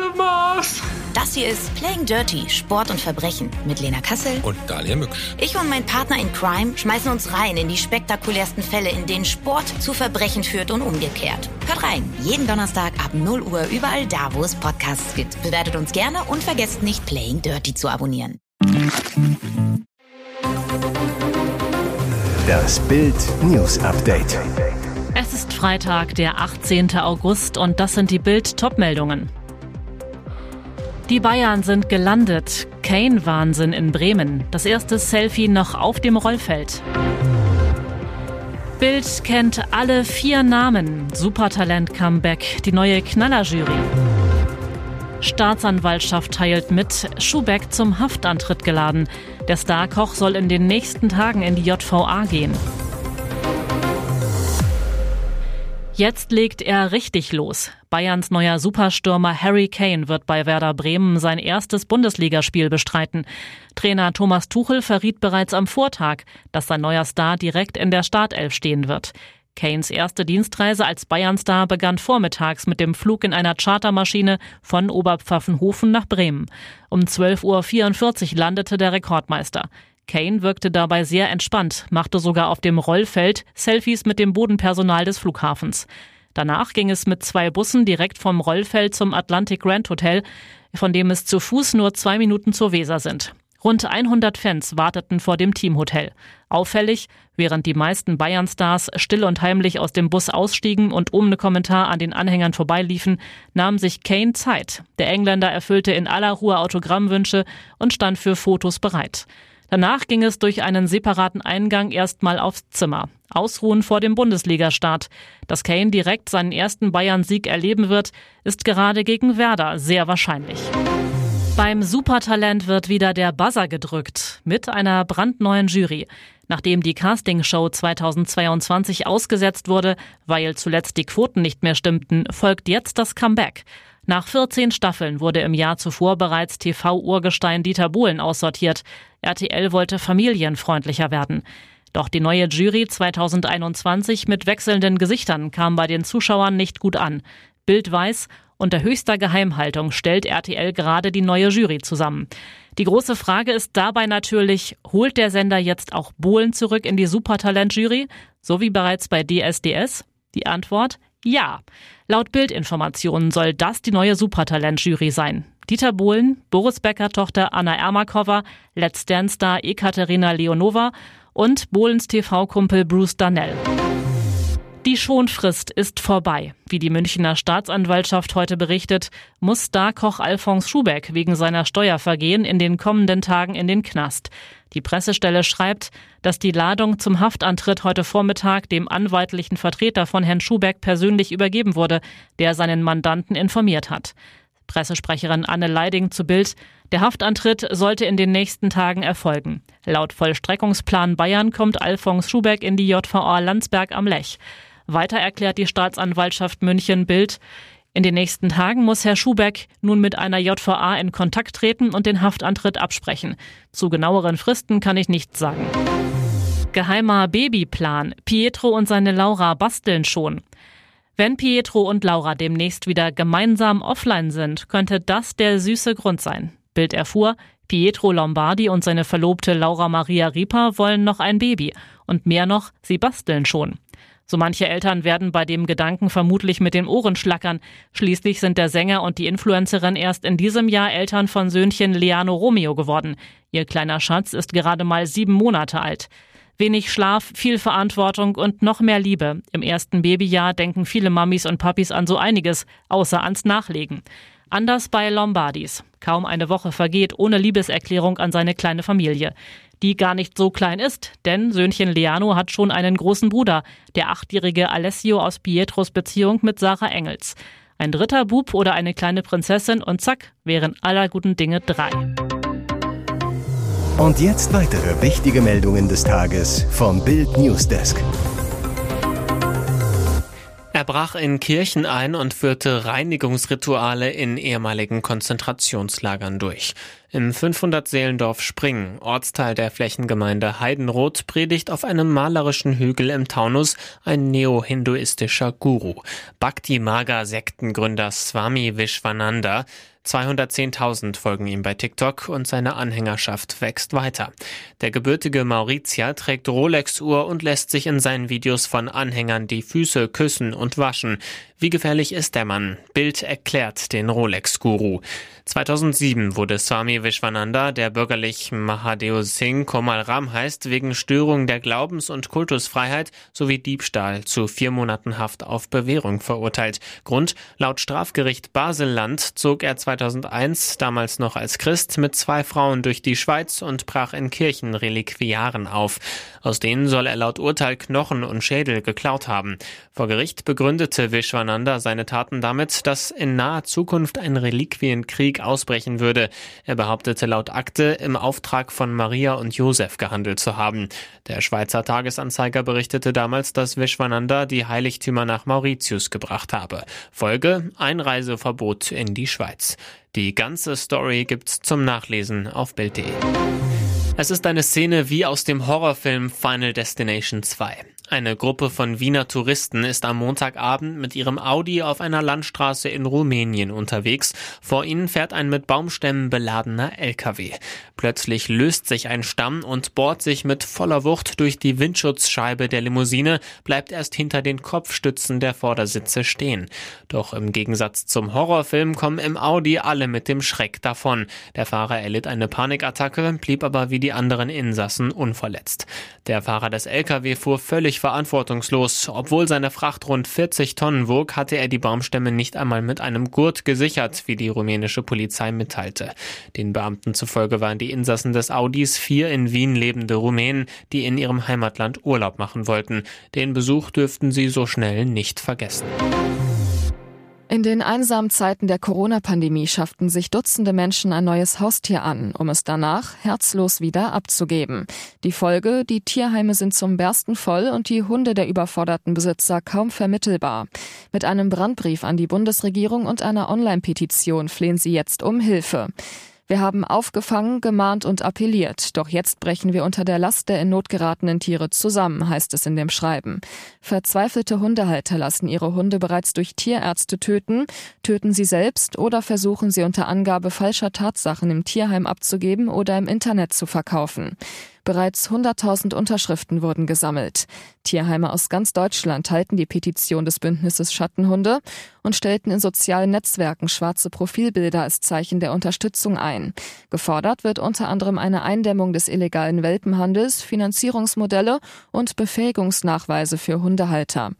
of Mars. Das hier ist Playing Dirty, Sport und Verbrechen mit Lena Kassel. Und Dalia Mücksch. Ich und mein Partner in Crime schmeißen uns rein in die spektakulärsten Fälle, in denen Sport zu Verbrechen führt und umgekehrt. Hört rein, jeden Donnerstag ab 0 Uhr überall da, wo es Podcasts gibt. Bewertet uns gerne und vergesst nicht, Playing Dirty zu abonnieren. Das Bild News Update. Es ist Freitag, der 18. August und das sind die Bild-Top-Meldungen. Die Bayern sind gelandet. Kane-Wahnsinn in Bremen. Das erste Selfie noch auf dem Rollfeld. Bild kennt alle vier Namen. Supertalent-Comeback. Die neue Knallerjury. Staatsanwaltschaft teilt mit, Schubeck zum Haftantritt geladen. Der Starkoch soll in den nächsten Tagen in die JVA gehen. Jetzt legt er richtig los. Bayerns neuer Superstürmer Harry Kane wird bei Werder Bremen sein erstes Bundesligaspiel bestreiten. Trainer Thomas Tuchel verriet bereits am Vortag, dass sein neuer Star direkt in der Startelf stehen wird. Kanes erste Dienstreise als Bayernstar begann vormittags mit dem Flug in einer Chartermaschine von Oberpfaffenhofen nach Bremen. Um 12.44 Uhr landete der Rekordmeister. Kane wirkte dabei sehr entspannt, machte sogar auf dem Rollfeld Selfies mit dem Bodenpersonal des Flughafens. Danach ging es mit zwei Bussen direkt vom Rollfeld zum Atlantic Grand Hotel, von dem es zu Fuß nur zwei Minuten zur Weser sind. Rund 100 Fans warteten vor dem Teamhotel. Auffällig, während die meisten Bayern-Stars still und heimlich aus dem Bus ausstiegen und ohne Kommentar an den Anhängern vorbeiliefen, nahm sich Kane Zeit. Der Engländer erfüllte in aller Ruhe Autogrammwünsche und stand für Fotos bereit. Danach ging es durch einen separaten Eingang erstmal aufs Zimmer. Ausruhen vor dem Bundesligastart. Dass Kane direkt seinen ersten Bayern-Sieg erleben wird, ist gerade gegen Werder sehr wahrscheinlich. Beim Supertalent wird wieder der Buzzer gedrückt mit einer brandneuen Jury. Nachdem die Castingshow 2022 ausgesetzt wurde, weil zuletzt die Quoten nicht mehr stimmten, folgt jetzt das Comeback. Nach 14 Staffeln wurde im Jahr zuvor bereits TV-Urgestein Dieter Bohlen aussortiert. RTL wollte familienfreundlicher werden. Doch die neue Jury 2021 mit wechselnden Gesichtern kam bei den Zuschauern nicht gut an. Bild weiß, unter höchster Geheimhaltung stellt RTL gerade die neue Jury zusammen. Die große Frage ist dabei natürlich, holt der Sender jetzt auch Bohlen zurück in die Supertalent-Jury, so wie bereits bei DSDS? Die Antwort ja. Laut Bildinformationen soll das die neue Supertalent-Jury sein. Dieter Bohlen, Boris Becker-Tochter Anna Ermakova, Let's Dance-Star Ekaterina Leonova und Bohlens TV-Kumpel Bruce Darnell. Die Schonfrist ist vorbei. Wie die Münchner Staatsanwaltschaft heute berichtet, muss Starkoch Alfons Schubeck wegen seiner Steuervergehen in den kommenden Tagen in den Knast. Die Pressestelle schreibt, dass die Ladung zum Haftantritt heute Vormittag dem anwaltlichen Vertreter von Herrn Schubeck persönlich übergeben wurde, der seinen Mandanten informiert hat. Pressesprecherin Anne Leiding zu Bild. Der Haftantritt sollte in den nächsten Tagen erfolgen. Laut Vollstreckungsplan Bayern kommt Alfons Schubeck in die JVA Landsberg am Lech. Weiter erklärt die Staatsanwaltschaft München Bild, in den nächsten Tagen muss Herr Schubeck nun mit einer JVA in Kontakt treten und den Haftantritt absprechen. Zu genaueren Fristen kann ich nichts sagen. Geheimer Babyplan. Pietro und seine Laura basteln schon. Wenn Pietro und Laura demnächst wieder gemeinsam offline sind, könnte das der süße Grund sein. Bild erfuhr, Pietro Lombardi und seine Verlobte Laura Maria Ripa wollen noch ein Baby. Und mehr noch, sie basteln schon. So manche Eltern werden bei dem Gedanken vermutlich mit den Ohren schlackern. Schließlich sind der Sänger und die Influencerin erst in diesem Jahr Eltern von Söhnchen Leano Romeo geworden. Ihr kleiner Schatz ist gerade mal sieben Monate alt. Wenig Schlaf, viel Verantwortung und noch mehr Liebe. Im ersten Babyjahr denken viele Mamis und Papis an so einiges, außer ans Nachlegen. Anders bei Lombardis. Kaum eine Woche vergeht ohne Liebeserklärung an seine kleine Familie die gar nicht so klein ist, denn Söhnchen Leano hat schon einen großen Bruder, der achtjährige Alessio aus Pietros Beziehung mit Sarah Engels. Ein dritter Bub oder eine kleine Prinzessin und zack, wären aller guten Dinge drei. Und jetzt weitere wichtige Meldungen des Tages vom Bild Newsdesk. Brach in Kirchen ein und führte Reinigungsrituale in ehemaligen Konzentrationslagern durch. Im 500-Seelendorf Springen, Ortsteil der Flächengemeinde Heidenroth, predigt auf einem malerischen Hügel im Taunus ein neo-hinduistischer Guru. Bhakti Maga Sektengründer Swami Vishwananda 210.000 folgen ihm bei TikTok und seine Anhängerschaft wächst weiter. Der gebürtige Mauritier trägt Rolex-Uhr und lässt sich in seinen Videos von Anhängern die Füße küssen und waschen. Wie gefährlich ist der Mann? Bild erklärt den Rolex-Guru. 2007 wurde Swami Vishwananda, der bürgerlich Mahadeo Singh Komal Ram heißt, wegen Störung der Glaubens- und Kultusfreiheit sowie Diebstahl zu vier Monaten Haft auf Bewährung verurteilt. Grund, laut Strafgericht Baselland zog er 2001, damals noch als Christ, mit zwei Frauen durch die Schweiz und brach in Kirchenreliquiaren auf. Aus denen soll er laut Urteil Knochen und Schädel geklaut haben. Vor Gericht begründete Vishwananda seine Taten damit, dass in naher Zukunft ein Reliquienkrieg ausbrechen würde. Er behauptete laut Akte, im Auftrag von Maria und Josef gehandelt zu haben. Der Schweizer Tagesanzeiger berichtete damals, dass Vishwananda die Heiligtümer nach Mauritius gebracht habe. Folge Einreiseverbot in die Schweiz. Die ganze Story gibt's zum Nachlesen auf Bild.de. Es ist eine Szene wie aus dem Horrorfilm Final Destination 2. Eine Gruppe von Wiener Touristen ist am Montagabend mit ihrem Audi auf einer Landstraße in Rumänien unterwegs. Vor ihnen fährt ein mit Baumstämmen beladener LKW. Plötzlich löst sich ein Stamm und bohrt sich mit voller Wucht durch die Windschutzscheibe der Limousine, bleibt erst hinter den Kopfstützen der Vordersitze stehen. Doch im Gegensatz zum Horrorfilm kommen im Audi alle mit dem Schreck davon. Der Fahrer erlitt eine Panikattacke, blieb aber wie die anderen Insassen unverletzt. Der Fahrer des LKW fuhr völlig völlig verantwortungslos. Obwohl seine Fracht rund 40 Tonnen wog, hatte er die Baumstämme nicht einmal mit einem Gurt gesichert, wie die rumänische Polizei mitteilte. Den Beamten zufolge waren die Insassen des Audis vier in Wien lebende Rumänen, die in ihrem Heimatland Urlaub machen wollten. Den Besuch dürften sie so schnell nicht vergessen. In den einsamen Zeiten der Corona-Pandemie schafften sich Dutzende Menschen ein neues Haustier an, um es danach herzlos wieder abzugeben. Die Folge, die Tierheime sind zum Bersten voll und die Hunde der überforderten Besitzer kaum vermittelbar. Mit einem Brandbrief an die Bundesregierung und einer Online-Petition flehen sie jetzt um Hilfe. Wir haben aufgefangen, gemahnt und appelliert, doch jetzt brechen wir unter der Last der in Not geratenen Tiere zusammen, heißt es in dem Schreiben. Verzweifelte Hundehalter lassen ihre Hunde bereits durch Tierärzte töten, töten sie selbst oder versuchen sie unter Angabe falscher Tatsachen im Tierheim abzugeben oder im Internet zu verkaufen. Bereits 100.000 Unterschriften wurden gesammelt. Tierheime aus ganz Deutschland halten die Petition des Bündnisses Schattenhunde und stellten in sozialen Netzwerken schwarze Profilbilder als Zeichen der Unterstützung ein. Gefordert wird unter anderem eine Eindämmung des illegalen Welpenhandels, Finanzierungsmodelle und Befähigungsnachweise für Hundehalter.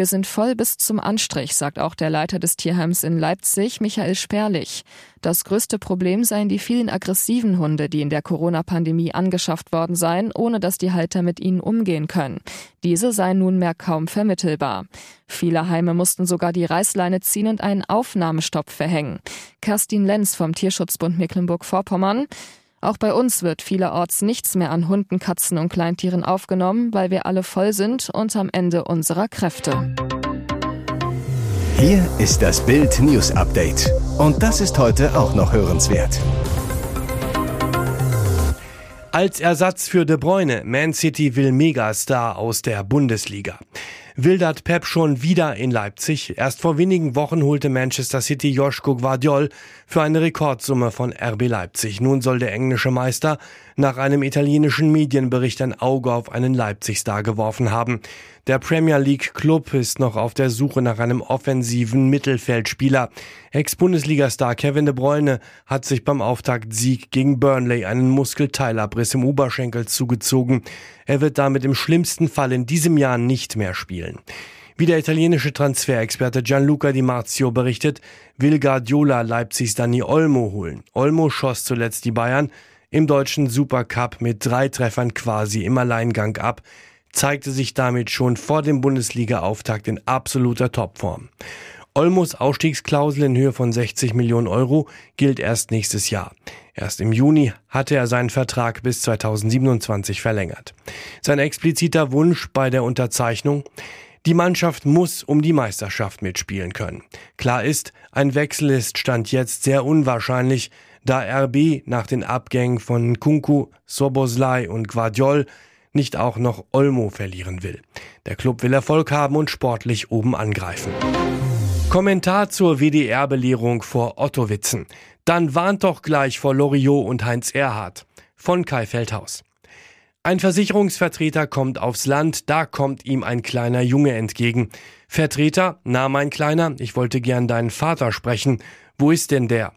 Wir sind voll bis zum Anstrich, sagt auch der Leiter des Tierheims in Leipzig, Michael Sperlich. Das größte Problem seien die vielen aggressiven Hunde, die in der Corona-Pandemie angeschafft worden seien, ohne dass die Halter mit ihnen umgehen können. Diese seien nunmehr kaum vermittelbar. Viele Heime mussten sogar die Reißleine ziehen und einen Aufnahmestopp verhängen. Kerstin Lenz vom Tierschutzbund Mecklenburg-Vorpommern. Auch bei uns wird vielerorts nichts mehr an Hunden, Katzen und Kleintieren aufgenommen, weil wir alle voll sind und am Ende unserer Kräfte. Hier ist das Bild News Update. Und das ist heute auch noch hörenswert. Als Ersatz für De Bruyne, Man City will Megastar aus der Bundesliga wildert Pep schon wieder in Leipzig. Erst vor wenigen Wochen holte Manchester City Joschko Guardiol für eine Rekordsumme von RB Leipzig. Nun soll der englische Meister nach einem italienischen Medienbericht ein Auge auf einen Leipzig-Star geworfen haben. Der Premier League Club ist noch auf der Suche nach einem offensiven Mittelfeldspieler. Ex-Bundesliga-Star Kevin de Bruyne hat sich beim Auftaktsieg gegen Burnley einen Muskelteilabriss im Oberschenkel zugezogen. Er wird damit im schlimmsten Fall in diesem Jahr nicht mehr spielen. Wie der italienische Transferexperte Gianluca Di Marzio berichtet, will Guardiola Leipzigs Dani Olmo holen. Olmo schoss zuletzt die Bayern im deutschen Supercup mit drei Treffern quasi im Alleingang ab, zeigte sich damit schon vor dem Bundesliga-Auftakt in absoluter Topform. Olmos Ausstiegsklausel in Höhe von 60 Millionen Euro gilt erst nächstes Jahr. Erst im Juni hatte er seinen Vertrag bis 2027 verlängert. Sein expliziter Wunsch bei der Unterzeichnung Die Mannschaft muss um die Meisterschaft mitspielen können. Klar ist, ein Wechsel ist Stand jetzt sehr unwahrscheinlich, da RB nach den Abgängen von Kunku, Soboslai und Guardiol nicht auch noch Olmo verlieren will. Der Club will Erfolg haben und sportlich oben angreifen. Kommentar zur WDR-Belehrung vor Ottowitzen. Dann warnt doch gleich vor Loriot und Heinz Erhardt. Von Kai Feldhaus. Ein Versicherungsvertreter kommt aufs Land, da kommt ihm ein kleiner Junge entgegen. Vertreter, na mein Kleiner, ich wollte gern deinen Vater sprechen. Wo ist denn der?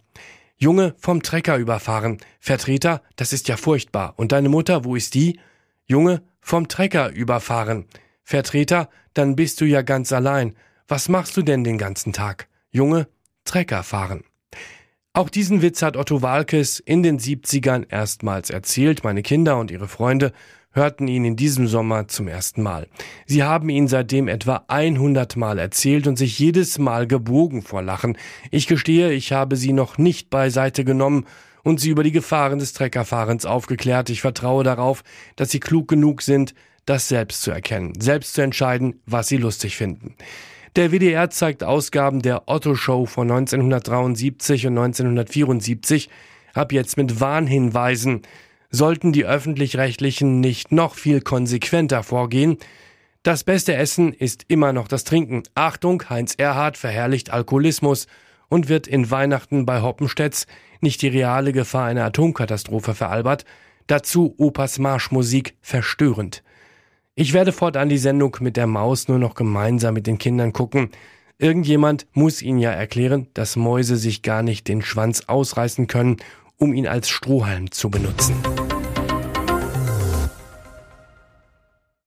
Junge, vom Trecker überfahren. Vertreter, das ist ja furchtbar. Und deine Mutter, wo ist die? Junge, vom Trecker überfahren. Vertreter, dann bist du ja ganz allein. Was machst du denn den ganzen Tag? Junge, Trecker fahren. Auch diesen Witz hat Otto Walkes in den 70ern erstmals erzählt. Meine Kinder und ihre Freunde hörten ihn in diesem Sommer zum ersten Mal. Sie haben ihn seitdem etwa 100 Mal erzählt und sich jedes Mal gebogen vor Lachen. Ich gestehe, ich habe sie noch nicht beiseite genommen und sie über die Gefahren des Treckerfahrens aufgeklärt. Ich vertraue darauf, dass sie klug genug sind, das selbst zu erkennen, selbst zu entscheiden, was sie lustig finden. Der WDR zeigt Ausgaben der Otto Show von 1973 und 1974 ab jetzt mit Warnhinweisen. Sollten die öffentlich-rechtlichen nicht noch viel konsequenter vorgehen, das beste Essen ist immer noch das Trinken. Achtung, Heinz Erhard verherrlicht Alkoholismus und wird in Weihnachten bei Hoppenstedts nicht die reale Gefahr einer Atomkatastrophe veralbert, dazu Opas Marschmusik verstörend. Ich werde fortan die Sendung mit der Maus nur noch gemeinsam mit den Kindern gucken. Irgendjemand muss ihnen ja erklären, dass Mäuse sich gar nicht den Schwanz ausreißen können, um ihn als Strohhalm zu benutzen.